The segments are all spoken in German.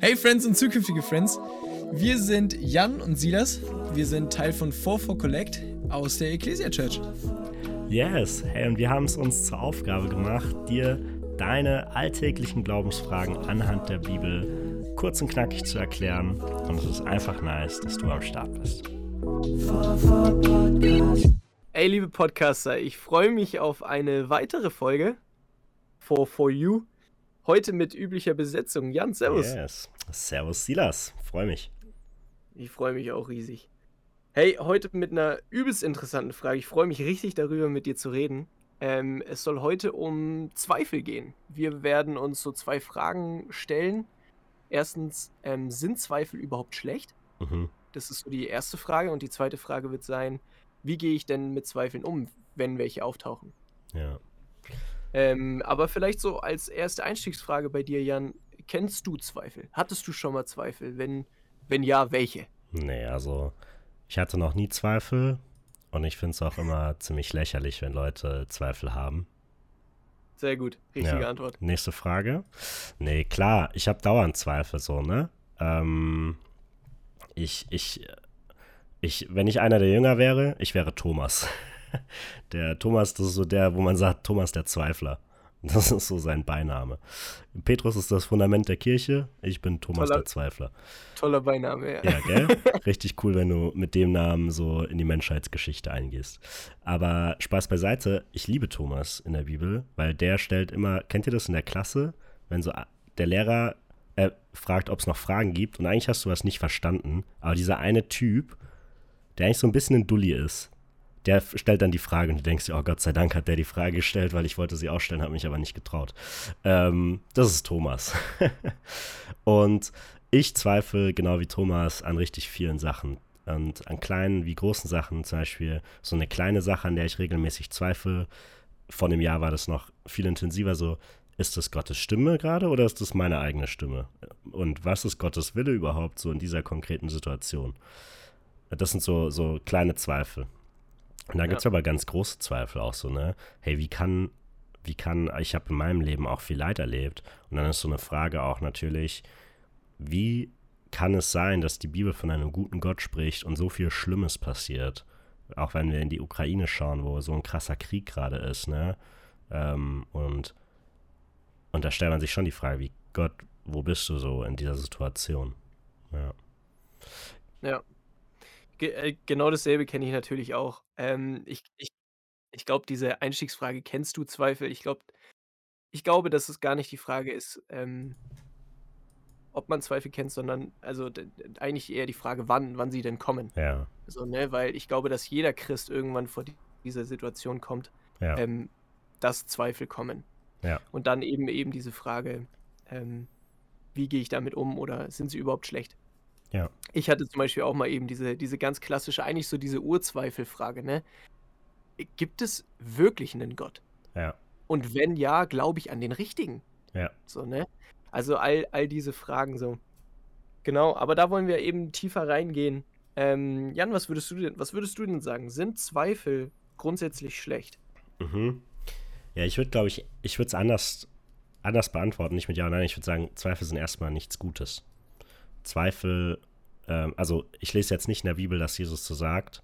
Hey Friends und zukünftige Friends, wir sind Jan und Silas. Wir sind Teil von 44 Collect aus der Ecclesia Church. Yes, hey, und wir haben es uns zur Aufgabe gemacht, dir deine alltäglichen Glaubensfragen anhand der Bibel kurz und knackig zu erklären. Und es ist einfach nice, dass du am Start bist. Ey, liebe Podcaster, ich freue mich auf eine weitere Folge for For You. Heute mit üblicher Besetzung. Jan, servus. Yes. Servus, Silas. Freue mich. Ich freue mich auch riesig. Hey, heute mit einer übelst interessanten Frage. Ich freue mich richtig darüber, mit dir zu reden. Ähm, es soll heute um Zweifel gehen. Wir werden uns so zwei Fragen stellen. Erstens, ähm, sind Zweifel überhaupt schlecht? Mhm. Das ist so die erste Frage. Und die zweite Frage wird sein, wie gehe ich denn mit Zweifeln um, wenn welche auftauchen? Ja. Ähm, aber vielleicht so als erste Einstiegsfrage bei dir, Jan, kennst du Zweifel? Hattest du schon mal Zweifel? Wenn, wenn ja, welche? Nee, also ich hatte noch nie Zweifel und ich finde es auch immer ziemlich lächerlich, wenn Leute Zweifel haben. Sehr gut, richtige Ja. Antwort. Nächste Frage. Nee, klar, ich habe dauernd Zweifel so, ne? Ähm, ich, ich, ich, wenn ich einer der Jünger wäre, ich wäre Thomas. Der Thomas, das ist so der, wo man sagt, Thomas der Zweifler. Das ist so sein Beiname. Petrus ist das Fundament der Kirche, ich bin Thomas Toller- der Zweifler. Toller Beiname, ja. Ja, gell? Richtig cool, wenn du mit dem Namen so in die Menschheitsgeschichte eingehst. Aber Spaß beiseite, ich liebe Thomas in der Bibel, weil der stellt immer, kennt ihr das in der Klasse, wenn so der Lehrer äh, fragt, ob es noch Fragen gibt und eigentlich hast du was nicht verstanden, aber dieser eine Typ, der eigentlich so ein bisschen ein Dulli ist, der stellt dann die Frage und du denkst dir, oh Gott sei Dank hat der die Frage gestellt, weil ich wollte sie auch stellen, habe mich aber nicht getraut. Ähm, das ist Thomas. und ich zweifle genau wie Thomas an richtig vielen Sachen. Und an kleinen wie großen Sachen, zum Beispiel so eine kleine Sache, an der ich regelmäßig zweifle. Vor einem Jahr war das noch viel intensiver so, ist das Gottes Stimme gerade oder ist das meine eigene Stimme? Und was ist Gottes Wille überhaupt so in dieser konkreten Situation? Das sind so, so kleine Zweifel. Und dann Ja. gibt es aber ganz große Zweifel auch so, ne? Hey, wie kann, wie kann, ich habe in meinem Leben auch viel Leid erlebt. Und dann ist so eine Frage auch natürlich, wie kann es sein, dass die Bibel von einem guten Gott spricht und so viel Schlimmes passiert? Auch wenn wir in die Ukraine schauen, wo so ein krasser Krieg gerade ist, ne? Ähm, und, und da stellt man sich schon die Frage, wie Gott, wo bist du so in dieser Situation? Ja. Ja. Ge äh, genau dasselbe kenne ich natürlich auch. Ähm, ich ich ich glaube, diese Einstiegsfrage: „Kennst du Zweifel?“ Ich glaube ich glaube, dass es gar nicht die Frage ist, ähm ob man Zweifel kennt, sondern also eigentlich eher die Frage, wann wann sie denn kommen. Ja, So, ne, weil ich glaube, dass jeder Christ irgendwann vor die dieser Situation kommt, ja, ähm, dass Zweifel kommen. Ja. Und dann eben eben diese Frage, ähm, wie gehe ich damit um oder sind sie überhaupt schlecht? Ja. Ich hatte zum Beispiel auch mal eben diese, diese ganz klassische, eigentlich so diese Urzweifelfrage, ne? Gibt es wirklich einen Gott? ja, Und wenn ja, glaube ich an den richtigen? ja. So, ne? Also all, all diese Fragen so. Genau, aber da wollen wir eben tiefer reingehen. Ähm, Jan, was würdest du denn, was würdest du denn sagen? Sind Zweifel grundsätzlich schlecht? Mhm. Ja, ich würde, glaube ich, ich würde es anders, anders beantworten, nicht mit Ja oder Nein. Ich würde sagen, Zweifel sind erstmal nichts Gutes. Zweifel, ähm, also ich lese jetzt nicht in der Bibel, dass Jesus so sagt,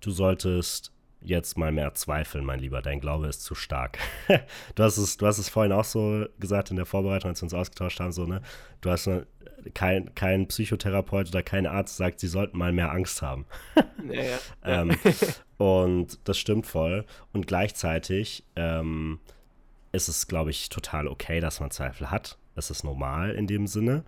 du solltest jetzt mal mehr zweifeln, mein Lieber, dein Glaube ist zu stark. du, hast es, du hast es vorhin auch so gesagt in der Vorbereitung, als wir uns ausgetauscht haben, so, ne? Du hast ne, kein, kein Psychotherapeut oder kein Arzt sagt, sie sollten mal mehr Angst haben. Ja. ja. Ähm, und das stimmt voll. Und gleichzeitig ähm, ist es, glaube ich, total okay, dass man Zweifel hat. Es ist normal in dem Sinne.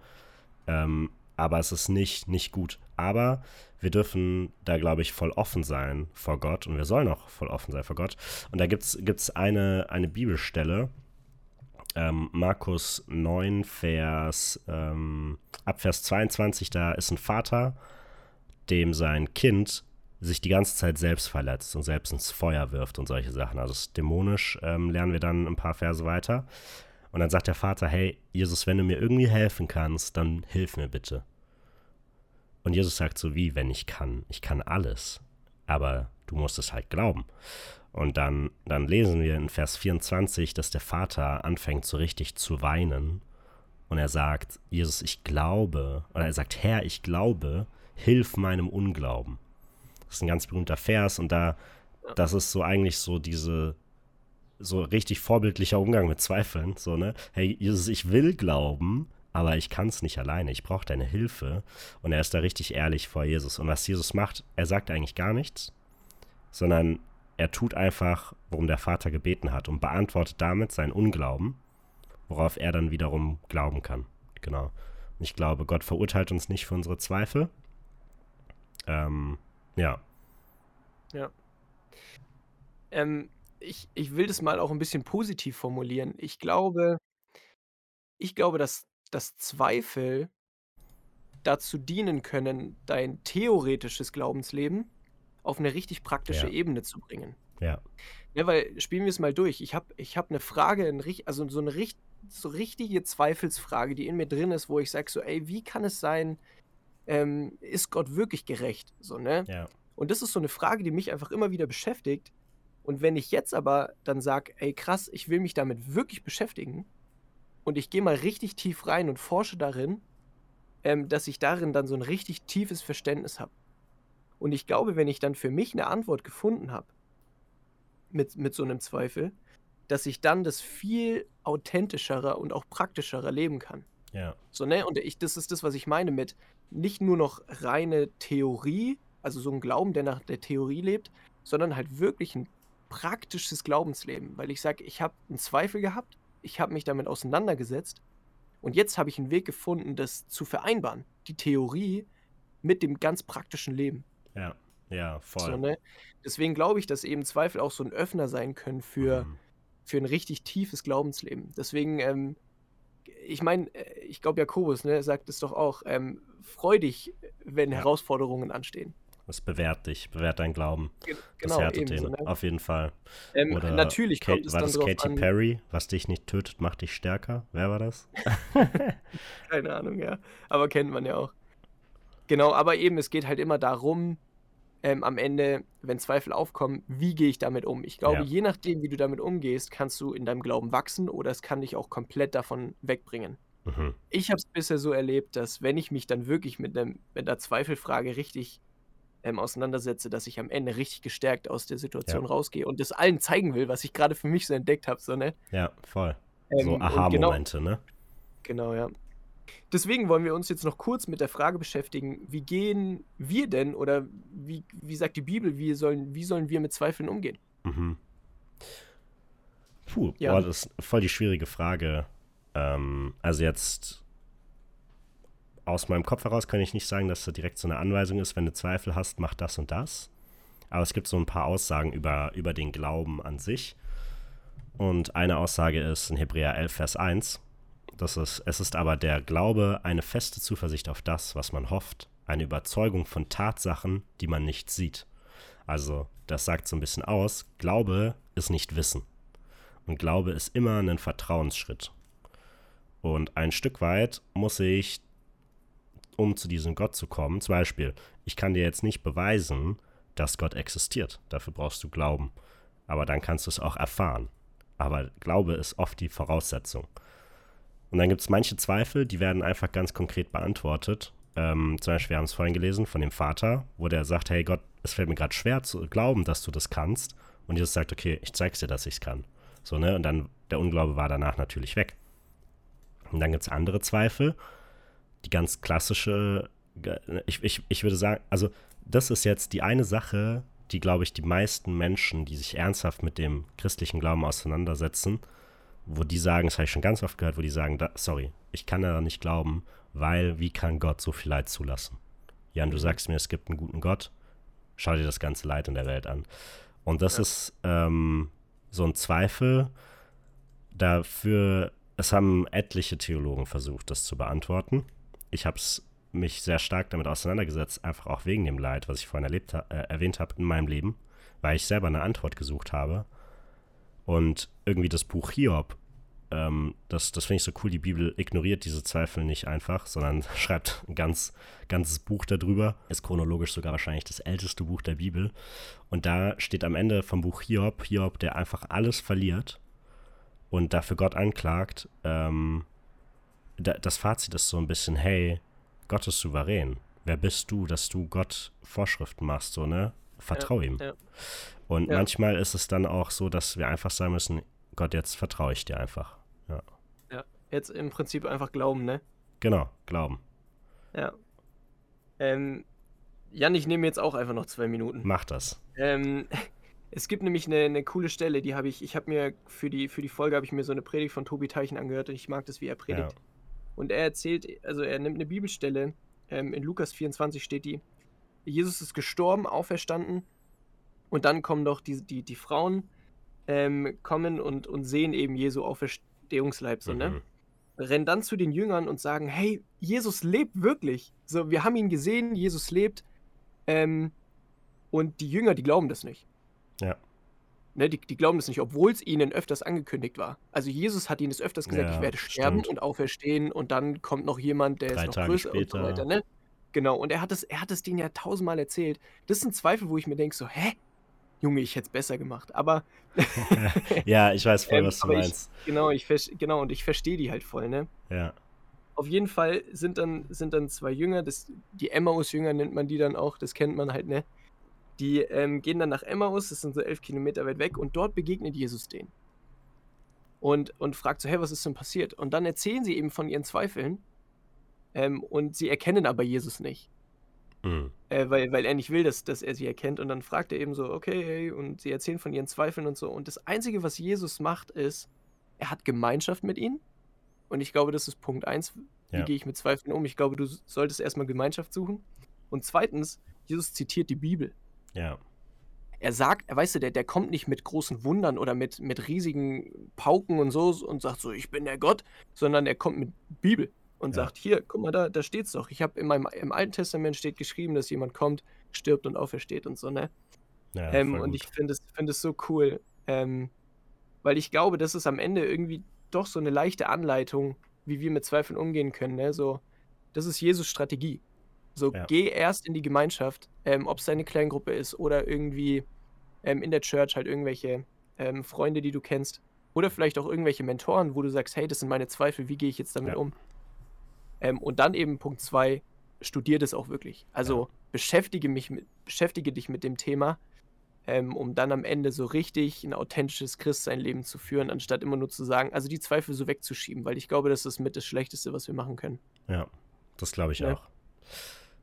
Ähm, aber es ist nicht, nicht gut. Aber wir dürfen da, glaube ich, voll offen sein vor Gott und wir sollen auch voll offen sein vor Gott. Und da gibt es eine, eine Bibelstelle, ähm, Markus 9, Vers, ähm, ab Vers 22, da ist ein Vater, dem sein Kind sich die ganze Zeit selbst verletzt und selbst ins Feuer wirft und solche Sachen. Also dämonisch, ähm, lernen wir dann ein paar Verse weiter. Und dann sagt der Vater, hey, Jesus, wenn du mir irgendwie helfen kannst, dann hilf mir bitte. Und Jesus sagt so, wie, wenn ich kann? Ich kann alles. Aber du musst es halt glauben. Und dann, dann lesen wir in Vers 24, dass der Vater anfängt so richtig zu weinen. Und er sagt, Jesus, ich glaube, oder er sagt, Herr, ich glaube, hilf meinem Unglauben. Das ist ein ganz berühmter Vers und da, das ist so eigentlich so diese, so richtig vorbildlicher Umgang mit Zweifeln. So, ne? Hey, Jesus, ich will glauben, aber ich kann es nicht alleine. Ich brauche deine Hilfe. Und er ist da richtig ehrlich vor Jesus. Und was Jesus macht, er sagt eigentlich gar nichts, sondern er tut einfach, worum der Vater gebeten hat und beantwortet damit seinen Unglauben, worauf er dann wiederum glauben kann. Genau. Und ich glaube, Gott verurteilt uns nicht für unsere Zweifel. Ähm, ja. Ja. Ähm, ich, ich will das mal auch ein bisschen positiv formulieren. Ich glaube, ich glaube, dass, dass Zweifel dazu dienen können, dein theoretisches Glaubensleben auf eine richtig praktische Ja. Ebene zu bringen. Ja. Ja, weil spielen wir es mal durch. Ich habe ich hab 'ne Frage, 'n rich also so eine richt so richtige Zweifelsfrage, die in mir drin ist, wo ich sage so: „Ey, wie kann es sein, ähm, ist Gott wirklich gerecht?“ So, ne? Ja. Und das ist so eine Frage, die mich einfach immer wieder beschäftigt. Und wenn ich jetzt aber dann sage: „Ey, krass, ich will mich damit wirklich beschäftigen und ich gehe mal richtig tief rein und forsche darin“, ähm, dass ich darin dann so ein richtig tiefes Verständnis habe. Und ich glaube, wenn ich dann für mich eine Antwort gefunden habe mit mit so einem Zweifel, dass ich dann das viel authentischerer und auch praktischerer leben kann. Ja. So, ne? Und ich das ist das, was ich meine mit nicht nur noch reine Theorie, also so ein Glauben, der nach der Theorie lebt, sondern halt wirklich ein praktisches Glaubensleben. Weil ich sage, ich habe einen Zweifel gehabt, ich habe mich damit auseinandergesetzt und jetzt habe ich einen Weg gefunden, das zu vereinbaren, die Theorie mit dem ganz praktischen Leben. Ja. Ja, voll. So, ne? Deswegen glaube ich, dass eben Zweifel auch so ein Öffner sein können für Mhm. für ein richtig tiefes Glaubensleben. Deswegen, ähm, ich meine, äh, ich glaube, Jakobus, ne, sagt es doch auch, ähm, freu dich, wenn Ja. Herausforderungen anstehen. Das bewährt dich, bewährt dein Glauben. Ge Das genau, härtet den, ne? auf jeden Fall. Ähm, Oder natürlich Ka- kommt es war dann das drauf Katy an Perry? Was dich nicht tötet, macht dich stärker. Wer war das? keine Ahnung, ja, aber kennt man ja auch. Genau, aber eben, es geht halt immer darum, ähm, am Ende, wenn Zweifel aufkommen, wie gehe ich damit um? Ich glaube, Ja. je nachdem, wie du damit umgehst, kannst du in deinem Glauben wachsen oder es kann dich auch komplett davon wegbringen. Mhm. Ich habe es bisher so erlebt, dass wenn ich mich dann wirklich mit 'nem mit 'ner Zweifelfrage richtig, ähm, auseinandersetze, dass ich am Ende richtig gestärkt aus der Situation rausgehe und das allen zeigen will, was ich grade für mich so entdeckt habe, so, ne? Ja, voll. Ähm, so und genau Aha-Momente, ne? genau, ja. Deswegen wollen wir uns jetzt noch kurz mit der Frage beschäftigen, wie gehen wir denn oder wie wie sagt die Bibel, wie sollen wie sollen wir mit Zweifeln umgehen? Mhm. Puh, Ja. boah, das ist voll die schwierige Frage. Ähm, also jetzt aus meinem Kopf heraus kann ich nicht sagen, dass da direkt so eine Anweisung ist, wenn du Zweifel hast, mach das und das. Aber es gibt so ein paar Aussagen über, über den Glauben an sich. Und eine Aussage ist in Hebräer 11, Vers 1. Das ist, es ist aber der Glaube eine feste Zuversicht auf das, was man hofft, eine Überzeugung von Tatsachen, die man nicht sieht. Also, das sagt so ein bisschen aus, Glaube ist nicht Wissen. Und Glaube ist immer ein Vertrauensschritt. Und ein Stück weit muss ich, um zu diesem Gott zu kommen, zum Beispiel, ich kann dir jetzt nicht beweisen, dass Gott existiert. Dafür brauchst du Glauben. Aber dann kannst du es auch erfahren. Aber Glaube ist oft die Voraussetzung. Und dann gibt es manche Zweifel, die werden einfach ganz konkret beantwortet. Ähm, zum Beispiel, wir haben es vorhin gelesen von dem Vater, wo der sagt, hey Gott, es fällt mir gerade schwer zu glauben, dass du das kannst. Und Jesus sagt, okay, ich zeig's dir, dass ich es kann. So, ne? Und dann, der Unglaube war danach natürlich weg. Und dann gibt es andere Zweifel, die ganz klassische, ich, ich, ich würde sagen, also das ist jetzt die eine Sache, die, glaube ich, die meisten Menschen, die sich ernsthaft mit dem christlichen Glauben auseinandersetzen, wo die sagen, das habe ich schon ganz oft gehört, wo die sagen, da, sorry, ich kann da nicht glauben, weil wie kann Gott so viel Leid zulassen? Jan, du sagst mir, es gibt einen guten Gott, schau dir das ganze Leid in der Welt an. Und das Ja. ist ähm, so ein Zweifel dafür, es haben etliche Theologen versucht, das zu beantworten. Ich habe mich sehr stark damit auseinandergesetzt, einfach auch wegen dem Leid, was ich vorhin erlebt, äh, erwähnt habe in meinem Leben, weil ich selber eine Antwort gesucht habe. Und irgendwie das Buch Hiob ähm, das, das finde ich so cool, die Bibel ignoriert diese Zweifel nicht einfach, sondern schreibt ein ganz, ganzes Buch darüber. Ist chronologisch sogar wahrscheinlich das älteste Buch der Bibel. Und da steht am Ende vom Buch Hiob, Hiob, der einfach alles verliert und dafür Gott anklagt. Ähm, das Fazit ist so ein bisschen, hey, Gott ist souverän. Wer bist du, dass du Gott Vorschriften machst, so, ne? Vertrau ja, ihm. Ja. Und Ja. manchmal ist es dann auch so, dass wir einfach sagen müssen, Gott, jetzt vertraue ich dir einfach. Ja. ja. Jetzt im Prinzip einfach glauben, ne? Genau, glauben. Ja. Ähm, Jan, ich nehme jetzt auch einfach noch zwei Minuten. Mach das. Ähm, es gibt nämlich eine, eine coole Stelle, die habe ich, ich habe mir für die, für die Folge habe ich mir so eine Predigt von Tobi Teichen angehört und ich mag das, wie er predigt. Ja. Und er erzählt, also er nimmt eine Bibelstelle, ähm, in Lukas 24 steht die, Jesus ist gestorben, auferstanden und dann kommen doch die, die, die Frauen, ähm, kommen und, und sehen eben Jesu Auferstehungsleib, so, ne? Mhm. rennen dann zu den Jüngern und sagen, hey, Jesus lebt wirklich. So, wir haben ihn gesehen, Jesus lebt. Ähm, und die Jünger, die glauben das nicht. Ja. Ne, die, die glauben das nicht, obwohl es ihnen öfters angekündigt war. Also Jesus hat ihnen das öfters gesagt, Ja, ich werde sterben stimmt. und auferstehen und dann kommt noch jemand, der Drei ist noch Tage größer und so später. weiter, ne? Genau, und er hat es, er hat es denen ja tausendmal erzählt. Das sind Zweifel, wo ich mir denke, so, hä? Junge, ich hätte es besser gemacht. Aber ja, ich weiß voll, Ähm, was du aber ich- meinst. genau, ich genau, und ich verstehe die halt voll, ne? Ja. Auf jeden Fall sind dann, sind dann zwei Jünger, das, die Emmaus-Jünger nennt man die dann auch, das kennt man halt, ne? Die ähm, gehen dann nach Emmaus, das sind so elf Kilometer weit weg, und dort begegnet Jesus denen. Und, und fragt so, hey, was ist denn passiert? Und dann erzählen sie eben von ihren Zweifeln, ähm, und sie erkennen aber Jesus nicht, Mhm. äh, weil, weil er nicht will, dass, dass er sie erkennt. Und dann fragt er eben so, okay, hey, und sie erzählen von ihren Zweifeln und so. Und das Einzige, was Jesus macht, ist, er hat Gemeinschaft mit ihnen. Und ich glaube, das ist Punkt eins. Wie Ja. gehe ich mit Zweifeln um? Ich glaube, du solltest erstmal Gemeinschaft suchen. Und zweitens, Jesus zitiert die Bibel. Ja. Er sagt, weißt du, der, der kommt nicht mit großen Wundern oder mit, mit riesigen Pauken und so und sagt so, ich bin der Gott, sondern er kommt mit Bibel und Ja. sagt, hier, guck mal, da, da steht's doch. Ich habe in meinem im Alten Testament steht geschrieben, dass jemand kommt, stirbt und aufersteht und so, ne? ja ähm, und ich finde es, find es so cool, ähm, weil ich glaube, das ist am Ende irgendwie doch so eine leichte Anleitung, wie wir mit Zweifeln umgehen können. Ne? So, das ist Jesus Strategie. So, Ja. geh erst in die Gemeinschaft, ähm, ob es deine Kleingruppe ist oder irgendwie ähm, in der Church halt irgendwelche ähm, Freunde, die du kennst. Oder vielleicht auch irgendwelche Mentoren, wo du sagst, hey, das sind meine Zweifel, wie gehe ich jetzt damit Ja. um? Ähm, und dann eben Punkt zwei, studier das auch wirklich. Also beschäftige mich mit, beschäftige dich mit dem Thema, ähm, um dann am Ende so richtig ein authentisches Christsein-Leben zu führen, anstatt immer nur zu sagen, also die Zweifel so wegzuschieben, weil ich glaube, das ist mit das Schlechteste, was wir machen können. Ja, das glaube ich Ja. auch.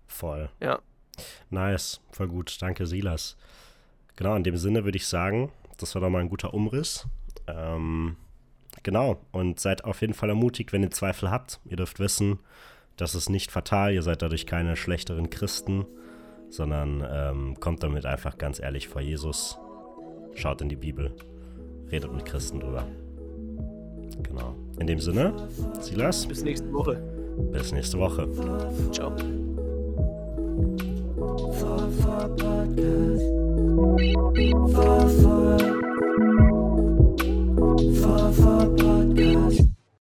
Voll. Ja. Nice, voll gut. Danke, Silas. Genau, in dem Sinne würde ich sagen, das war doch mal ein guter Umriss. Ähm, genau, und seid auf jeden Fall ermutigt, wenn ihr Zweifel habt. Ihr dürft wissen, das ist nicht fatal. Ihr seid dadurch keine schlechteren Christen, sondern ähm, kommt damit einfach ganz ehrlich vor Jesus. Schaut in die Bibel. Redet mit Christen drüber. Genau. In dem Sinne, Silas, Bis nächste Woche. bis nächste Woche. Ciao. Floor, floor podcast. Floor, floor. Floor, floor podcast.